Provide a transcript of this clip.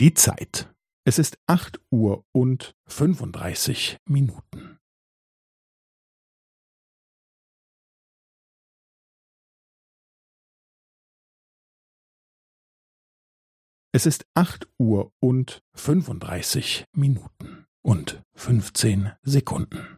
Die Zeit. Es ist acht Uhr und fünfunddreißig Minuten. Es ist acht Uhr und fünfunddreißig Minuten und fünfzehn Sekunden.